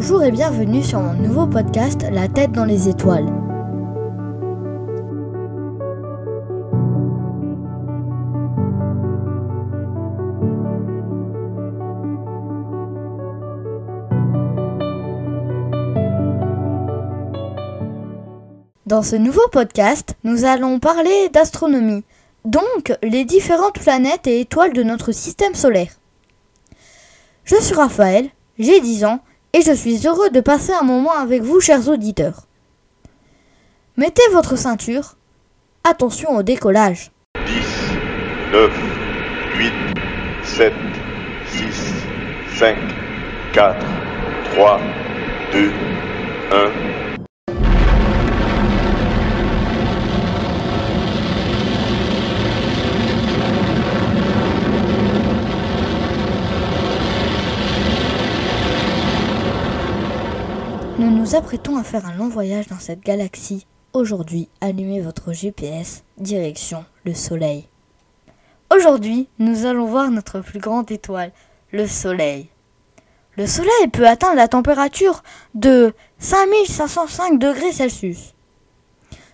Bonjour et bienvenue sur mon nouveau podcast La tête dans les étoiles. Dans ce nouveau podcast, nous allons parler d'astronomie, donc les différentes planètes et étoiles de notre système solaire. Je suis Raphaël, j'ai 10 ans et je suis heureux de passer un moment avec vous, chers auditeurs. Mettez votre ceinture. Attention au décollage. 10, 9, 8, 7, 6, 5, 4, 3, 2, 1. Nous nous apprêtons à faire un long voyage dans cette galaxie. Aujourd'hui, allumez votre GPS, direction le Soleil. Aujourd'hui, nous allons voir notre plus grande étoile, le Soleil. Le Soleil peut atteindre la température de 5505 degrés Celsius.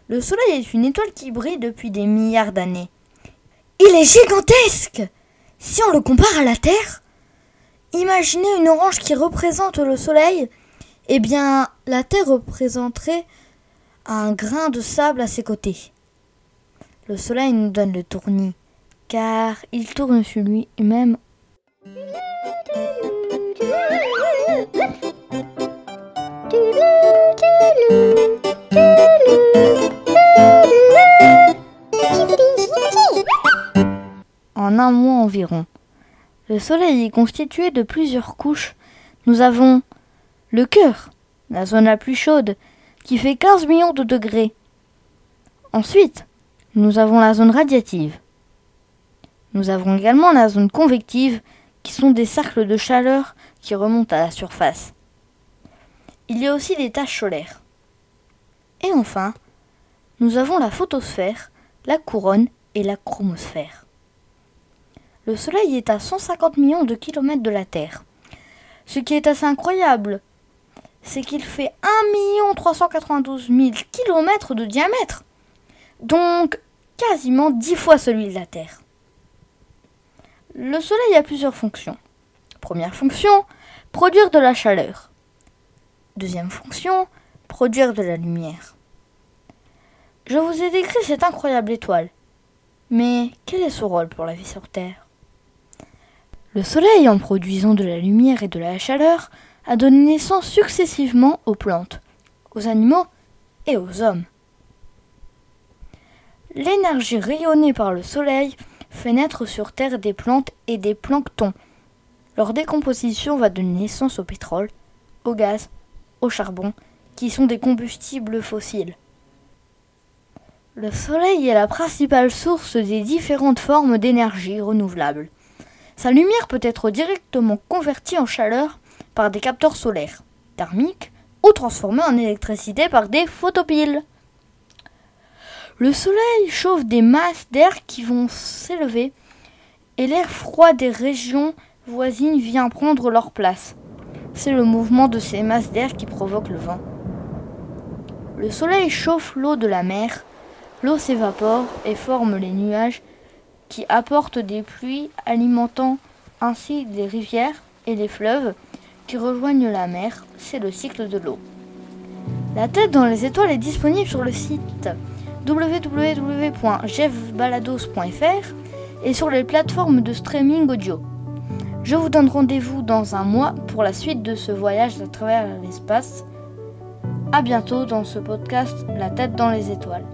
Le Soleil est une étoile qui brille depuis des milliards d'années. Il est gigantesque Si on le compare à la Terre, imaginez une orange qui représente le Soleil eh bien, la Terre représenterait un grain de sable à ses côtés. Le Soleil nous donne le tournis, car il tourne sur lui-même. En un mois environ. Le Soleil est constitué de plusieurs couches. Nous avons le cœur, la zone la plus chaude, qui fait 15 millions de degrés. Ensuite, nous avons la zone radiative. Nous avons également la zone convective, qui sont des cercles de chaleur qui remontent à la surface. Il y a aussi des taches solaires. Et enfin, nous avons la photosphère, la couronne et la chromosphère. Le Soleil est à 150 millions de kilomètres de la Terre, ce qui est assez incroyable c'est qu'il fait 1 392 000 km de diamètre. Donc quasiment 10 fois celui de la Terre. Le Soleil a plusieurs fonctions. Première fonction, produire de la chaleur. Deuxième fonction, produire de la lumière. Je vous ai décrit cette incroyable étoile. Mais quel est son rôle pour la vie sur Terre? Le Soleil, en produisant de la lumière et de la chaleur, a donné naissance successivement aux plantes, aux animaux et aux hommes. L'énergie rayonnée par le soleil fait naître sur Terre des plantes et des planctons. Leur décomposition va donner naissance au pétrole, au gaz, au charbon, qui sont des combustibles fossiles. Le soleil est la principale source des différentes formes d'énergie renouvelable. Sa lumière peut être directement convertie en chaleur par des capteurs solaires, thermiques ou transformés en électricité par des photopiles. Le soleil chauffe des masses d'air qui vont s'élever et l'air froid des régions voisines vient prendre leur place. C'est le mouvement de ces masses d'air qui provoque le vent. Le soleil chauffe l'eau de la mer, l'eau s'évapore et forme les nuages qui apportent des pluies alimentant ainsi les rivières et les fleuves qui rejoignent la mer, c'est le cycle de l'eau. La tête dans les étoiles est disponible sur le site www.jeffbalados.fr et sur les plateformes de streaming audio. Je vous donne rendez-vous dans un mois pour la suite de ce voyage à travers l'espace. A bientôt dans ce podcast La tête dans les étoiles.